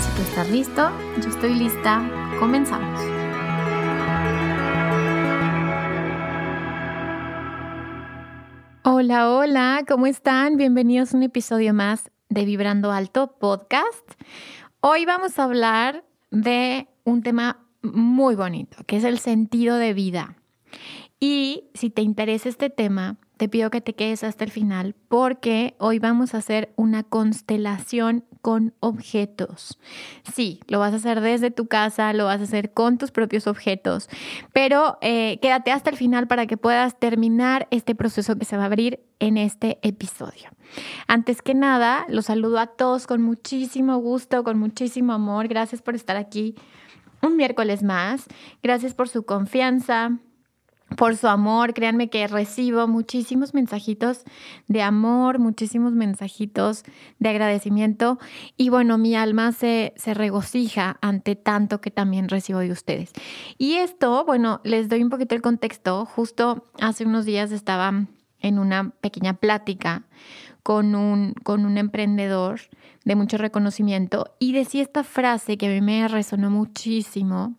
Si tú estás listo, yo estoy lista, comenzamos. Hola, hola, ¿cómo están? Bienvenidos a un episodio más de Vibrando Alto Podcast. Hoy vamos a hablar de un tema muy bonito, que es el sentido de vida. Y si te interesa este tema, te pido que te quedes hasta el final porque hoy vamos a hacer una constelación con objetos. Sí, lo vas a hacer desde tu casa, lo vas a hacer con tus propios objetos, pero eh, quédate hasta el final para que puedas terminar este proceso que se va a abrir en este episodio. Antes que nada, los saludo a todos con muchísimo gusto, con muchísimo amor. Gracias por estar aquí un miércoles más. Gracias por su confianza, por su amor. Créanme que recibo muchísimos mensajitos de amor, muchísimos mensajitos de agradecimiento y bueno, mi alma se, se regocija ante tanto que también recibo de ustedes. Y esto, bueno, les doy un poquito el contexto. Justo hace unos días estaba en una pequeña plática con un, con un emprendedor de mucho reconocimiento y decía esta frase que a mí me resonó muchísimo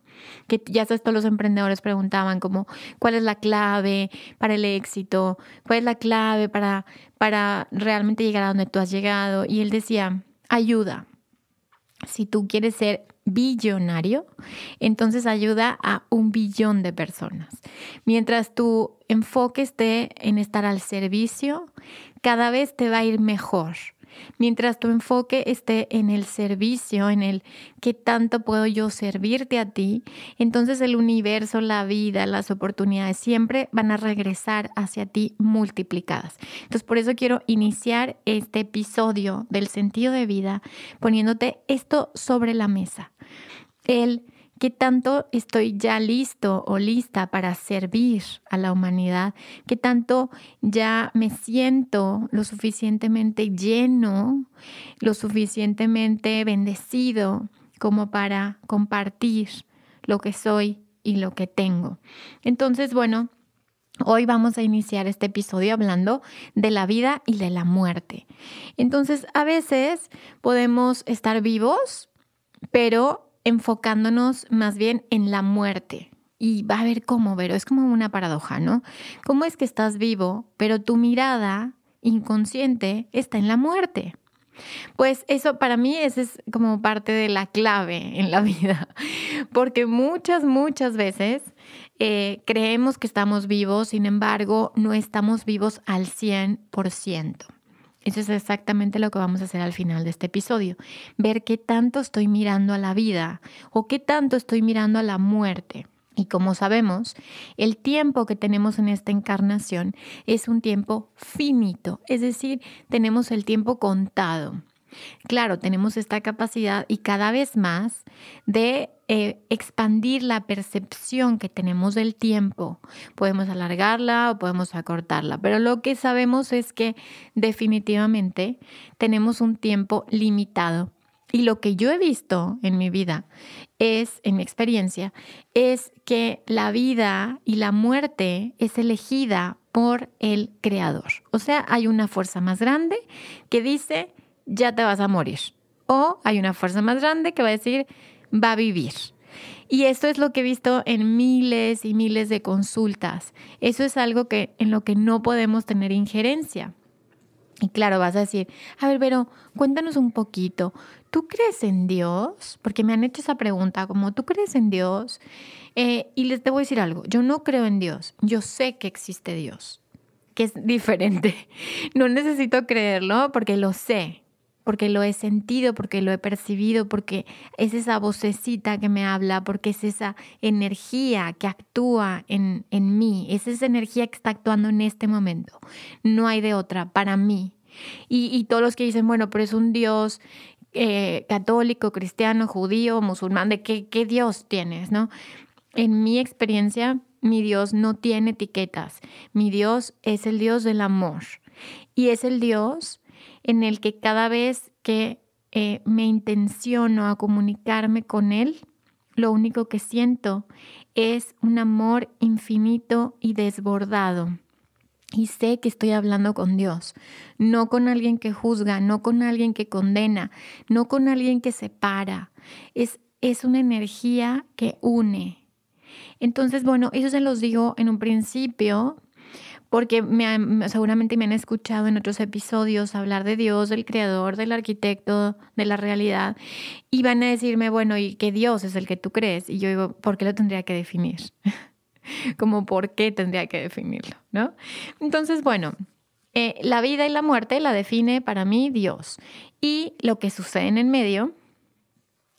que ya sabes, todos los emprendedores preguntaban como, ¿cuál es la clave para el éxito? ¿Cuál es la clave para, para realmente llegar a donde tú has llegado? Y él decía, ayuda. Si tú quieres ser billonario, entonces ayuda a un billón de personas. Mientras tu enfoque esté en estar al servicio, cada vez te va a ir mejor. Mientras tu enfoque esté en el servicio, en el qué tanto puedo yo servirte a ti, entonces el universo, la vida, las oportunidades siempre van a regresar hacia ti multiplicadas. Entonces por eso quiero iniciar este episodio del sentido de vida poniéndote esto sobre la mesa. El ¿Qué tanto estoy ya listo o lista para servir a la humanidad? ¿Qué tanto ya me siento lo suficientemente lleno, lo suficientemente bendecido como para compartir lo que soy y lo que tengo? Entonces, bueno, Hoy vamos a iniciar este episodio hablando de la vida y de la muerte. Entonces, a veces podemos estar vivos, pero enfocándonos más bien en la muerte. Y va a ver cómo, pero es como una paradoja, ¿no? ¿Cómo es que estás vivo, pero tu mirada inconsciente está en la muerte? Pues eso para mí ese es como parte de la clave en la vida, porque muchas, muchas veces eh, creemos que estamos vivos, sin embargo, no estamos vivos al 100%. Eso es exactamente lo que vamos a hacer al final de este episodio. Ver qué tanto estoy mirando a la vida o qué tanto estoy mirando a la muerte. Y como sabemos, el tiempo que tenemos en esta encarnación es un tiempo finito, es decir, tenemos el tiempo contado. Claro, tenemos esta capacidad y cada vez más de eh, expandir la percepción que tenemos del tiempo. Podemos alargarla o podemos acortarla, pero lo que sabemos es que definitivamente tenemos un tiempo limitado. Y lo que yo he visto en mi vida es, en mi experiencia, es que la vida y la muerte es elegida por el creador. O sea, hay una fuerza más grande que dice, ya te vas a morir. O hay una fuerza más grande que va a decir, va a vivir. Y esto es lo que he visto en miles y miles de consultas. Eso es algo que en lo que no podemos tener injerencia. Y claro, vas a decir, a ver, pero cuéntanos un poquito, ¿tú crees en Dios? Porque me han hecho esa pregunta, como, ¿tú crees en Dios? Eh, y les debo decir algo, yo no creo en Dios, yo sé que existe Dios, que es diferente. No necesito creerlo porque lo sé, porque lo he sentido, porque lo he percibido, porque es esa vocecita que me habla, porque es esa energía que actúa en, en mí, es esa energía que está actuando en este momento. No hay de otra para mí. Y, todos los que dicen, bueno, pero es un Dios eh, católico, cristiano, judío, musulmán, ¿de qué, qué Dios tienes? ¿no? En mi experiencia, mi Dios no tiene etiquetas. Mi Dios es el Dios del amor. Y es el Dios en el que cada vez que eh, me intenciono a comunicarme con Él, lo único que siento es un amor infinito y desbordado y sé que estoy hablando con Dios, no con alguien que juzga, no con alguien que condena, no con alguien que separa. Es, es una energía que une. Entonces, bueno, eso se los digo en un principio, porque me seguramente me han escuchado en otros episodios hablar de Dios, del creador, del arquitecto, de la realidad, y van a decirme, bueno, ¿y qué Dios es el que tú crees? Y yo digo, ¿por qué lo tendría que definir? como por qué tendría que definirlo, ¿no? Entonces, bueno, eh, la vida y la muerte la define para mí Dios. Y lo que sucede en el medio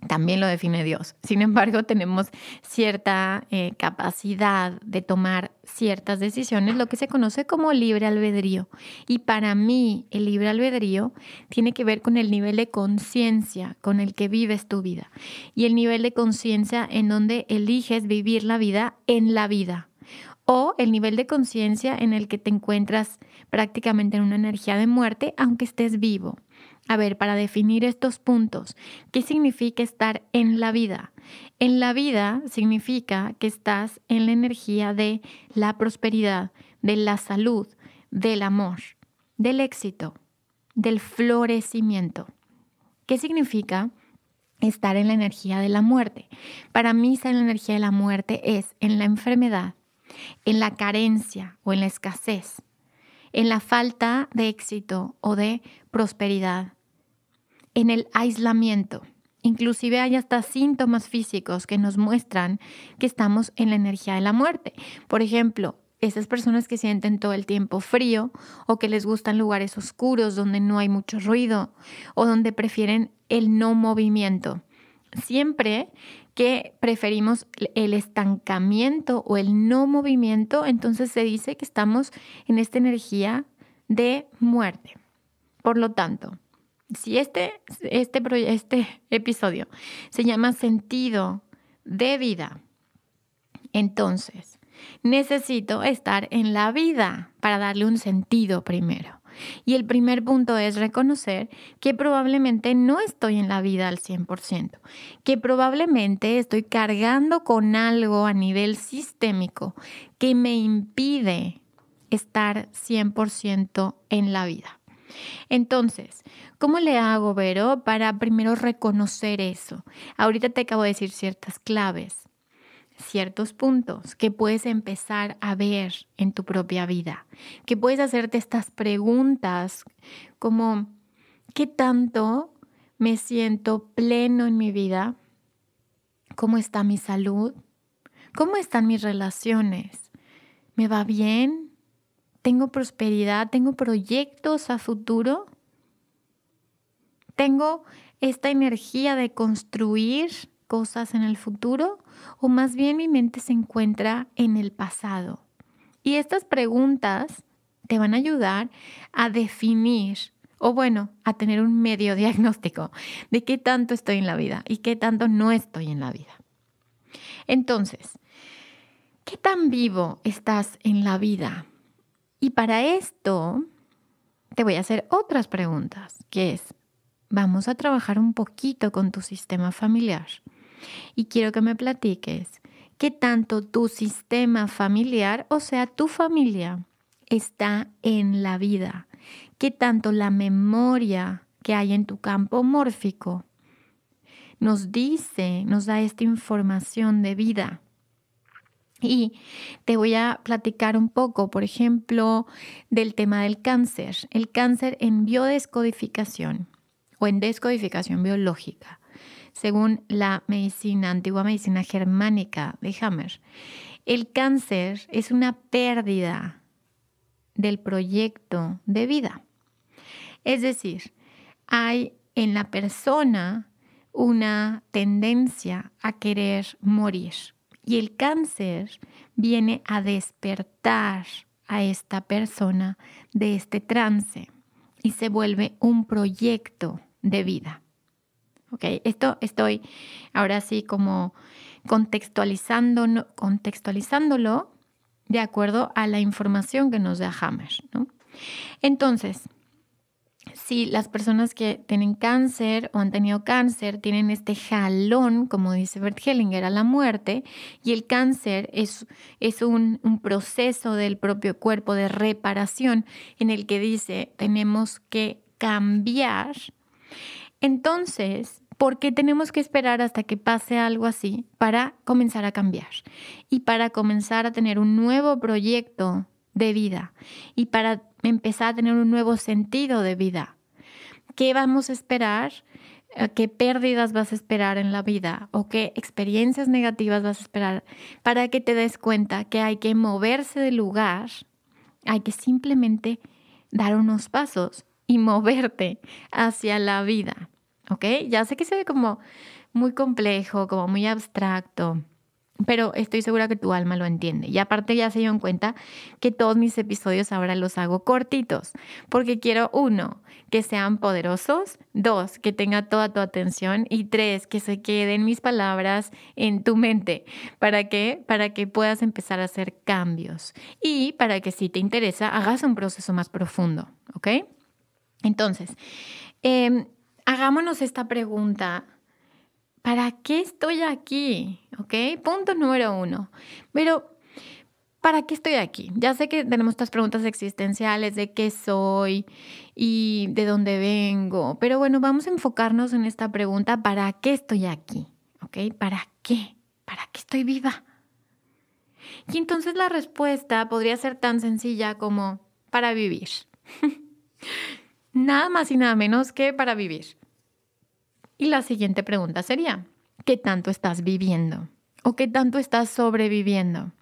también lo define Dios. Sin embargo, tenemos cierta eh, capacidad de tomar ciertas decisiones, lo que se conoce como libre albedrío. Y para mí, el libre albedrío tiene que ver con el nivel de conciencia con el que vives tu vida y el nivel de conciencia en donde eliges vivir la vida en la vida o el nivel de conciencia en el que te encuentras prácticamente en una energía de muerte aunque estés vivo. A ver, para definir estos puntos, ¿qué significa estar en la vida? En la vida significa que estás en la energía de la prosperidad, de la salud, del amor, del éxito, del florecimiento. ¿Qué significa estar en la energía de la muerte? Para mí estar en la energía de la muerte es en la enfermedad, en la carencia o en la escasez, en la falta de éxito o de prosperidad, en el aislamiento. Inclusive hay hasta síntomas físicos que nos muestran que estamos en la energía de la muerte. Por ejemplo, esas personas que sienten todo el tiempo frío o que les gustan lugares oscuros donde no hay mucho ruido o donde prefieren el no movimiento. Siempre que preferimos el estancamiento o el no movimiento, entonces se dice que estamos en esta energía de muerte. Por lo tanto, si este, este, este episodio se llama sentido de vida, entonces necesito estar en la vida para darle un sentido primero. Y el primer punto es reconocer que probablemente no estoy en la vida al 100%, que probablemente estoy cargando con algo a nivel sistémico que me impide estar 100% en la vida. Entonces, ¿cómo le hago, Vero, para primero reconocer eso? Ahorita te acabo de decir ciertas claves, ciertos puntos que puedes empezar a ver en tu propia vida, que puedes hacerte estas preguntas como, ¿qué tanto me siento pleno en mi vida? ¿Cómo está mi salud? ¿Cómo están mis relaciones? ¿Me va bien? tengo prosperidad, tengo proyectos a futuro, tengo esta energía de construir cosas en el futuro o más bien mi mente se encuentra en el pasado. Y estas preguntas te van a ayudar a definir o bueno, a tener un medio diagnóstico de qué tanto estoy en la vida y qué tanto no estoy en la vida. Entonces, ¿qué tan vivo estás en la vida? Y para esto te voy a hacer otras preguntas, que es, vamos a trabajar un poquito con tu sistema familiar. Y quiero que me platiques qué tanto tu sistema familiar, o sea, tu familia, está en la vida, qué tanto la memoria que hay en tu campo mórfico nos dice, nos da esta información de vida. Y te voy a platicar un poco, por ejemplo, del tema del cáncer. El cáncer en biodescodificación o en descodificación biológica, según la medicina, antigua medicina germánica de Hammer, el cáncer es una pérdida del proyecto de vida. Es decir, hay en la persona una tendencia a querer morir y el cáncer viene a despertar a esta persona de este trance y se vuelve un proyecto de vida. ¿Ok? Esto estoy ahora sí como contextualizando, contextualizándolo de acuerdo a la información que nos da Hammer. ¿no? Entonces, si las personas que tienen cáncer o han tenido cáncer tienen este jalón, como dice Bert Hellinger, a la muerte, y el cáncer es, es un, un proceso del propio cuerpo de reparación en el que dice tenemos que cambiar, entonces ¿Por qué tenemos que esperar hasta que pase algo así para comenzar a cambiar y para comenzar a tener un nuevo proyecto de vida y para empezar a tener un nuevo sentido de vida? ¿Qué vamos a esperar? Eh, ¿Qué pérdidas vas a esperar en la vida? ¿O qué experiencias negativas vas a esperar para que te des cuenta que hay que moverse del lugar? Hay que simplemente dar unos pasos y moverte hacia la vida. ¿ok? Ya sé que se ve como muy complejo, como muy abstracto, pero estoy segura que tu alma lo entiende. Y aparte ya se en cuenta que todos mis episodios ahora los hago cortitos, porque quiero uno, que sean poderosos, dos, que tenga toda tu atención y tres, que se queden mis palabras en tu mente. ¿Para qué? Para que puedas empezar a hacer cambios y para que si te interesa hagas un proceso más profundo, ¿ok? Entonces, eh, hagámonos esta pregunta. ¿Para qué estoy aquí? ¿Ok? Punto número uno. Pero, ¿para qué estoy aquí? Ya sé que tenemos estas preguntas existenciales de qué soy y de dónde vengo, pero bueno, vamos a enfocarnos en esta pregunta, ¿para qué estoy aquí? ¿Ok? ¿Para qué? ¿Para qué estoy viva? Y entonces la respuesta podría ser tan sencilla como para vivir. nada más y nada menos que para vivir. Y la siguiente pregunta sería, ¿qué tanto estás viviendo? ¿O qué tanto estás sobreviviendo?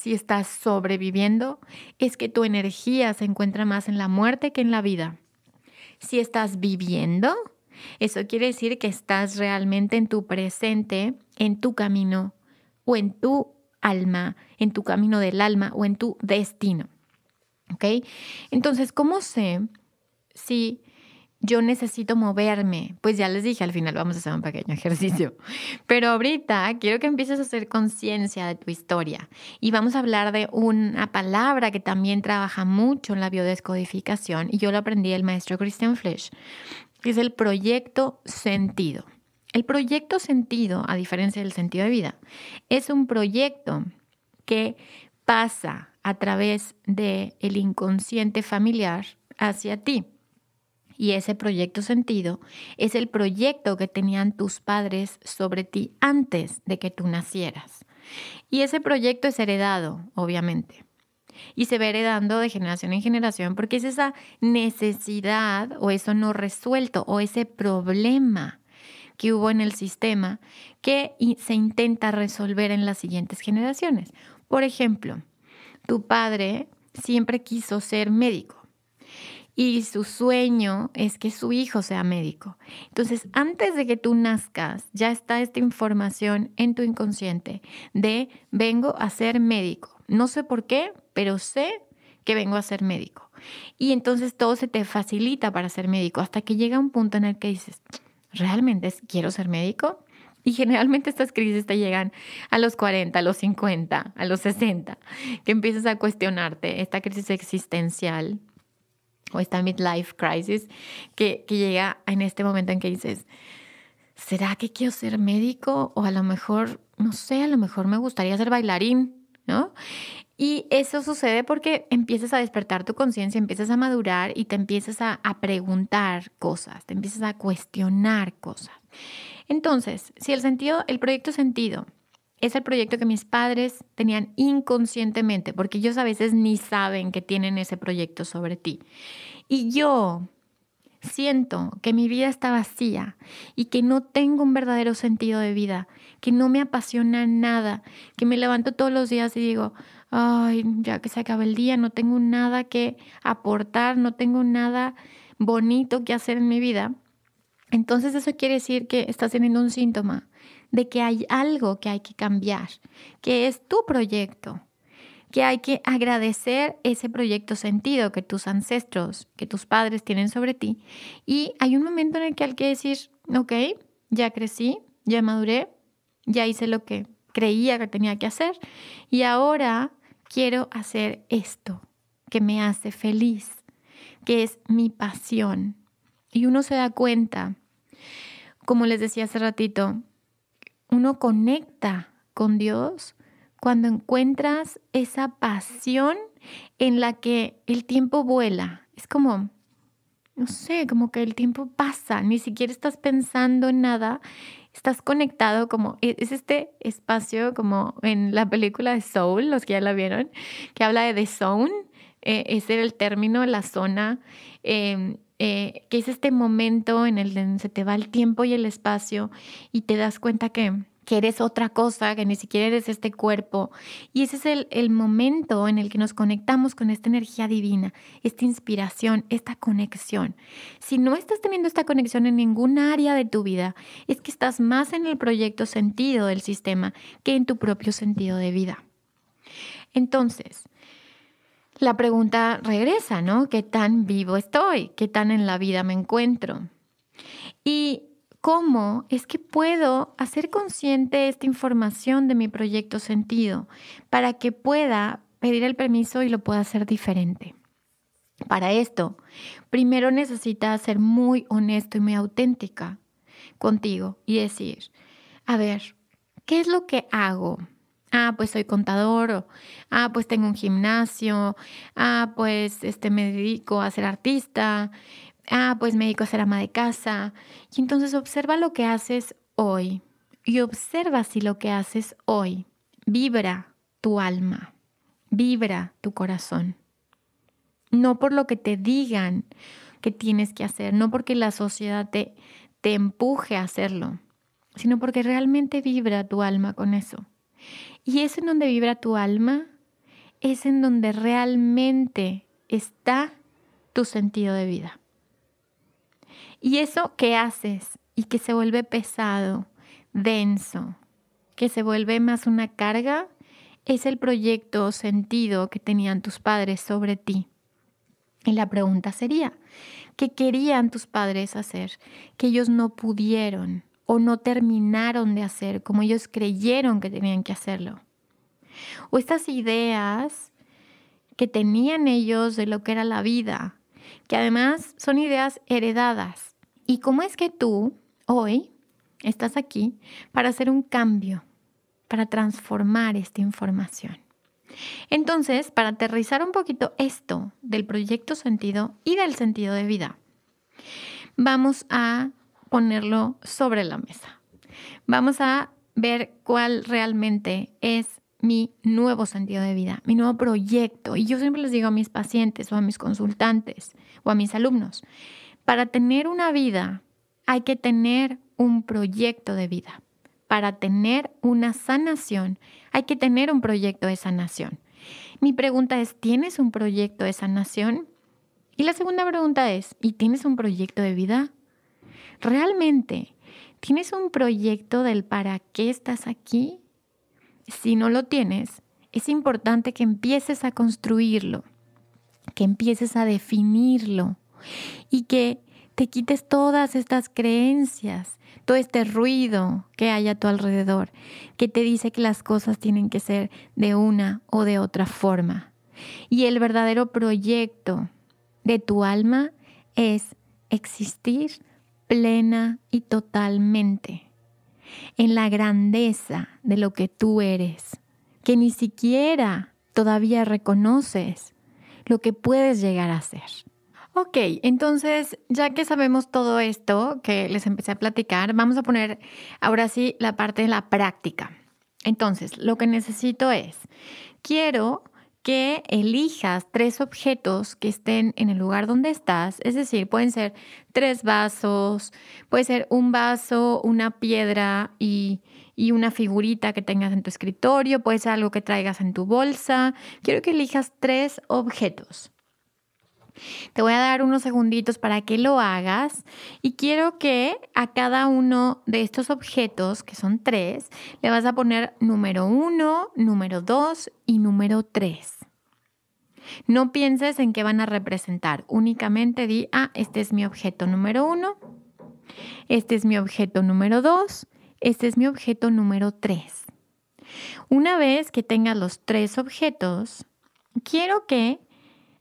Si estás sobreviviendo, es que tu energía se encuentra más en la muerte que en la vida. Si estás viviendo, eso quiere decir que estás realmente en tu presente, en tu camino o en tu alma, en tu camino del alma o en tu destino. ¿Ok? Entonces, ¿cómo sé si yo necesito moverme. Pues ya les dije, al final vamos a hacer un pequeño ejercicio. Pero ahorita quiero que empieces a hacer conciencia de tu historia. Y vamos a hablar de una palabra que también trabaja mucho en la biodescodificación. Y yo lo aprendí del maestro Christian Flesch, que es el proyecto sentido. El proyecto sentido, a diferencia del sentido de vida, es un proyecto que pasa a través del el inconsciente familiar hacia ti. Y ese proyecto sentido es el proyecto que tenían tus padres sobre ti antes de que tú nacieras. Y ese proyecto es heredado, obviamente. Y se va heredando de generación en generación porque es esa necesidad o eso no resuelto o ese problema que hubo en el sistema que se intenta resolver en las siguientes generaciones. Por ejemplo, tu padre siempre quiso ser médico y su sueño es que su hijo sea médico. Entonces, antes de que tú nazcas, ya está esta información en tu inconsciente de vengo a ser médico. No sé por qué, pero sé que vengo a ser médico. Y entonces todo se te facilita para ser médico hasta que llega un punto en el que dices, ¿realmente quiero ser médico? Y generalmente estas crisis te llegan a los 40, a los 50, a los 60, que empiezas a cuestionarte esta crisis existencial o esta midlife crisis que, llega en este momento en que dices, ¿será que quiero ser médico? O a lo mejor, no sé, a lo mejor me gustaría ser bailarín, ¿no? Y eso sucede porque empiezas a despertar tu conciencia, empiezas a madurar y te empiezas a, a, preguntar cosas, te empiezas a cuestionar cosas. Entonces, si el sentido, el proyecto sentido es el proyecto que mis padres tenían inconscientemente, porque ellos a veces ni saben que tienen ese proyecto sobre ti. Y yo, siento que mi vida está vacía y que no tengo un verdadero sentido de vida, que no me apasiona nada, que me levanto todos los días y digo, ay, ya que se acaba el día, no tengo nada que aportar, no tengo nada bonito que hacer en mi vida, entonces eso quiere decir que estás teniendo un síntoma de que hay algo que hay que cambiar, que es tu proyecto, que hay que agradecer ese proyecto sentido que tus ancestros, que tus padres tienen sobre ti. Y hay un momento en el que hay que decir, ok, ya crecí, ya maduré, ya hice lo que creía que tenía que hacer y ahora quiero hacer esto que me hace feliz, que es mi pasión. Y uno se da cuenta como les decía hace ratito, uno conecta con Dios cuando encuentras esa pasión en la que el tiempo vuela. Es como, no sé, como que el tiempo pasa, ni siquiera estás pensando en nada, estás conectado como, e, es este espacio como en la película de Soul, los que ya la vieron, que habla de The Zone, eh, ese era el término, la zona. Em, eh, que es este momento en el que se te va el tiempo y el espacio y te das cuenta que, eres otra cosa, que ni siquiera eres este cuerpo. Y ese es el, el, momento en el que nos conectamos con esta energía divina, esta inspiración, esta conexión. Si no estás teniendo esta conexión en ningún área de tu vida, es que estás más en el proyecto sentido del sistema que en tu propio sentido de vida. Entonces, la pregunta regresa, ¿no? ¿Qué tan vivo estoy? ¿Qué tan en la vida me encuentro? Y cómo es que puedo hacer consciente esta información de mi proyecto sentido para que pueda pedir el permiso y lo pueda hacer diferente. Para esto, primero necesitas ser muy honesto y muy auténtica contigo y decir, a ver, ¿qué es lo que hago? Ah, pues soy contador, ah, pues tengo un gimnasio, ah, pues este, me dedico a ser artista, ah, pues me dedico a ser ama de casa. Y entonces observa lo que haces hoy y observa si lo que haces hoy vibra tu alma, vibra tu corazón. No por lo que te digan que tienes que hacer, no porque la sociedad te empuje a hacerlo, sino porque realmente vibra tu alma con eso. Y es en donde vibra tu alma, es en donde realmente está tu sentido de vida. Y eso que haces y que se vuelve pesado, denso, que se vuelve más una carga, es el proyecto o sentido que tenían tus padres sobre ti. Y la pregunta sería, ¿qué querían tus padres hacer que ellos no pudieron? O no terminaron de hacer como ellos creyeron que tenían que hacerlo. O estas ideas que tenían ellos de lo que era la vida, que además son ideas heredadas. ¿Y cómo es que tú hoy estás aquí para hacer un cambio, para transformar esta información? Entonces, para aterrizar un poquito esto del proyecto sentido y del sentido de vida, vamos a ponerlo sobre la mesa. Vamos a ver cuál realmente es mi nuevo sentido de vida, mi nuevo proyecto. Y yo siempre les digo a mis pacientes o a mis consultantes o a mis alumnos, para tener una vida hay que tener un proyecto de vida. Para tener una sanación hay que tener un proyecto de sanación. Mi pregunta es, ¿tienes un proyecto de sanación? Y la segunda pregunta es, ¿y tienes un proyecto de vida? ¿Realmente tienes un proyecto del para qué estás aquí? Si no lo tienes, es importante que empieces a construirlo, que empieces a definirlo y que te quites todas estas creencias, todo este ruido que hay a tu alrededor, que te dice que las cosas tienen que ser de una o de otra forma. Y el verdadero proyecto de tu alma es existir plena y totalmente en la grandeza de lo que tú eres, que ni siquiera todavía reconoces lo que puedes llegar a ser. Ok, entonces ya que sabemos todo esto que les empecé a platicar, vamos a poner ahora sí la parte de la práctica. Entonces, lo que necesito es, quiero que elijas tres objetos que estén en el lugar donde estás, es decir, pueden ser tres vasos, puede ser un vaso, una piedra y, y, una figurita que tengas en tu escritorio, puede ser algo que traigas en tu bolsa. Quiero que elijas tres objetos. Te voy a dar unos segunditos para que lo hagas y quiero que a cada uno de estos objetos, que son tres, le vas a poner número uno, número dos y número tres. No pienses en qué van a representar, únicamente di, ah, este es mi objeto número uno, este es mi objeto número dos, este es mi objeto número tres. Una vez que tengas los tres objetos, quiero que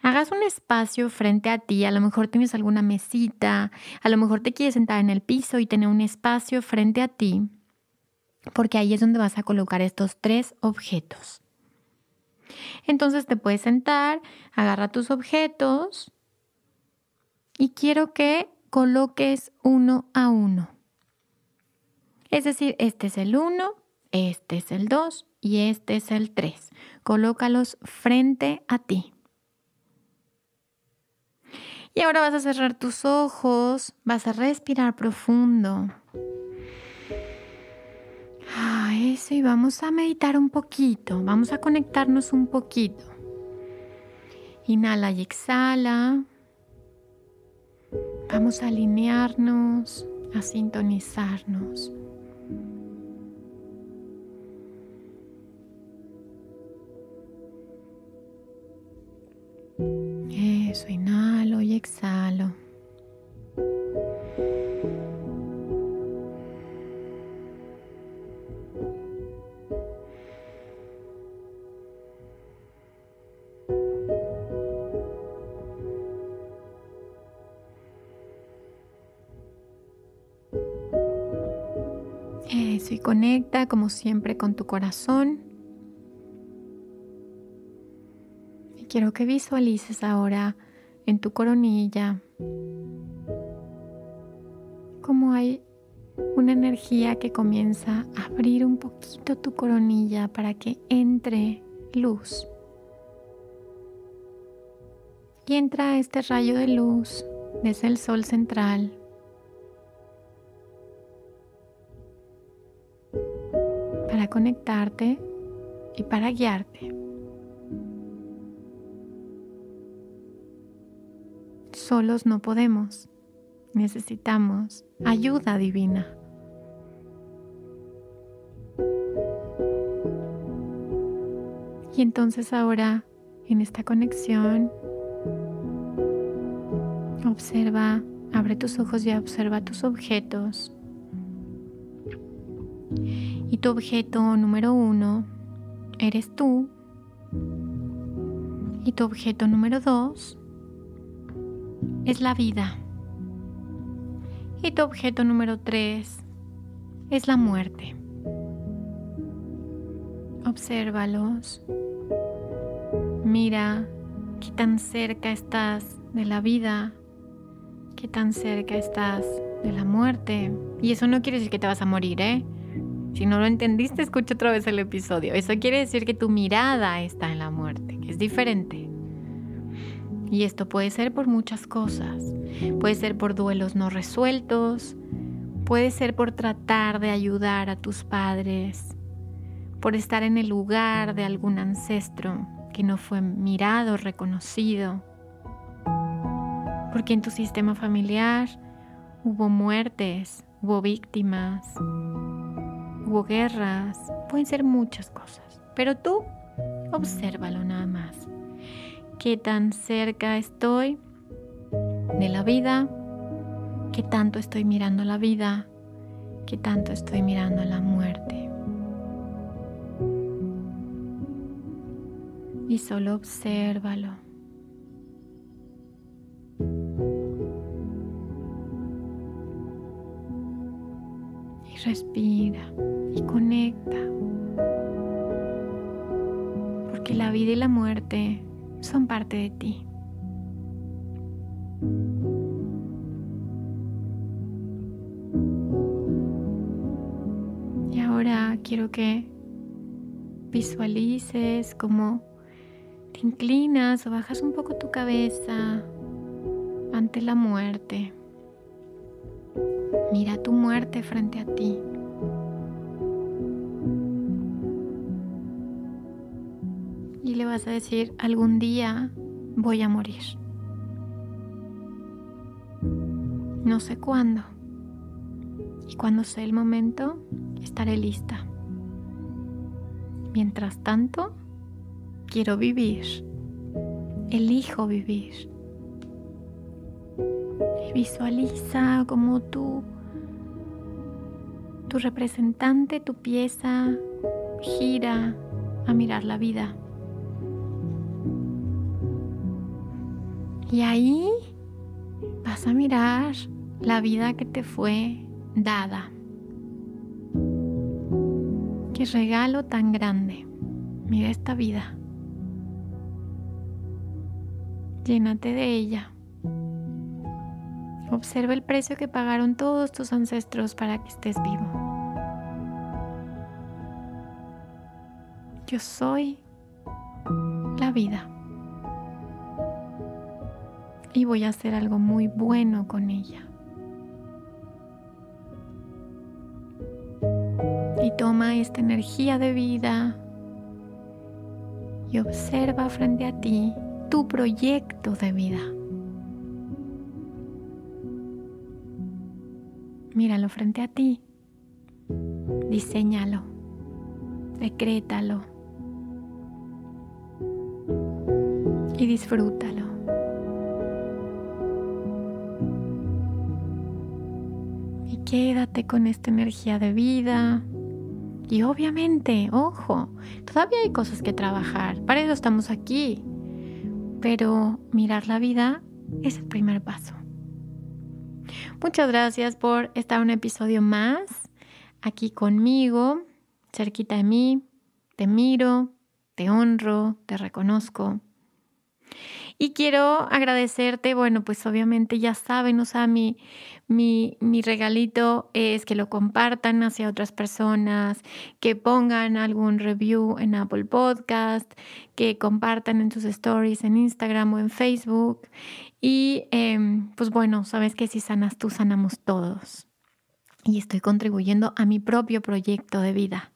hagas un espacio frente a ti, a lo mejor tienes alguna mesita, a lo mejor te quieres sentar en el piso y tener un espacio frente a ti, porque ahí es donde vas a colocar estos tres objetos. Entonces te puedes sentar, agarra tus objetos y quiero que coloques uno a uno. Es decir, este es el uno, este es el dos y este es el tres. Colócalos frente a ti. Y ahora vas a cerrar tus ojos, vas a respirar profundo. Ah, eso, y vamos a meditar un poquito, vamos a conectarnos un poquito. Inhala y exhala. Vamos a alinearnos, a sintonizarnos. Eso, inhalo y exhalo. Eso y conecta como siempre con tu corazón. quiero que visualices ahora en tu coronilla cómo hay una energía que comienza a abrir un poquito tu coronilla para que entre luz. Y entra este rayo de luz desde el sol central. Para conectarte y para guiarte. Solos no podemos. Necesitamos ayuda divina. Y entonces ahora, en esta conexión, observa, abre tus ojos y observa tus objetos. Y tu objeto número uno eres tú. Y tu objeto número dos es la vida. Y tu objeto número tres es la muerte. Obsérvalos. Mira qué tan cerca estás de la vida, qué tan cerca estás de la muerte. Y eso no quiere decir que te vas a morir, ¿eh? Si no lo entendiste, escucha otra vez el episodio. Eso quiere decir que tu mirada está en la muerte, que es diferente. Y esto puede ser por muchas cosas. Puede ser por duelos no resueltos, puede ser por tratar de ayudar a tus padres, por estar en el lugar de algún ancestro que no fue mirado, reconocido, porque en tu sistema familiar hubo muertes, hubo víctimas, hubo guerras, pueden ser muchas cosas, pero tú obsérvalo nada más qué tan cerca estoy de la vida, qué tanto estoy mirando la vida, qué tanto estoy mirando la muerte. Y solo obsérvalo. Y respira y conecta. Porque la vida y la muerte son parte de ti. Y ahora quiero que visualices como inclinas o bajas un poco tu cabeza ante la muerte. Mira tu muerte frente a ti. Vas a decir, algún día voy a morir. No sé cuándo. Y cuando sea el momento, estaré lista. Mientras tanto, quiero vivir. Elijo vivir. visualiza como tú, tu representante, tu pieza, gira a mirar la vida. Y ahí vas a mirar la vida que te fue dada. Qué regalo tan grande. Mira esta vida. Llénate de ella. Observa el precio que pagaron todos tus ancestros para que estés vivo. Yo soy la vida. Y voy a hacer algo muy bueno con ella. Y toma esta energía de vida y observa frente a ti tu proyecto de vida. Míralo frente a ti. Diseñalo. Decrétalo. Y disfrútalo. Quédate con esta energía de vida. Y obviamente, ojo, todavía hay cosas que trabajar. Para eso estamos aquí. Pero mirar la vida es el primer paso. Muchas gracias por estar un episodio más aquí conmigo, cerquita de mí. Te miro, te honro, te reconozco. Y quiero agradecerte, bueno, pues obviamente ya saben, o sea, mi, mi, regalito es que lo compartan hacia otras personas, que pongan algún review en Apple Podcast, que compartan en sus stories en Instagram o en Facebook. Y em, pues bueno, sabes que si sanas tú, sanamos todos. Y estoy contribuyendo a mi propio proyecto de vida.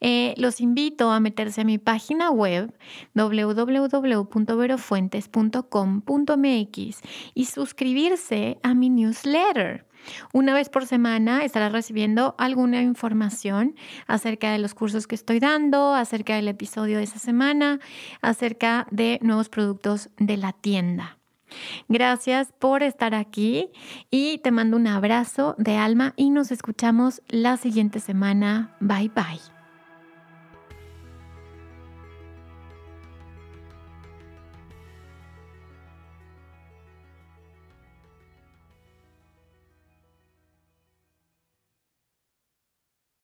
Eh, los invito a meterse a mi página web www.verofuentes.com.mx y suscribirse a mi newsletter. Una vez por semana estarás recibiendo alguna información acerca de los cursos que estoy dando, acerca del episodio de esa semana, acerca de nuevos productos de la tienda. Gracias por estar aquí y te mando un abrazo de alma y nos escuchamos la siguiente semana. Bye bye.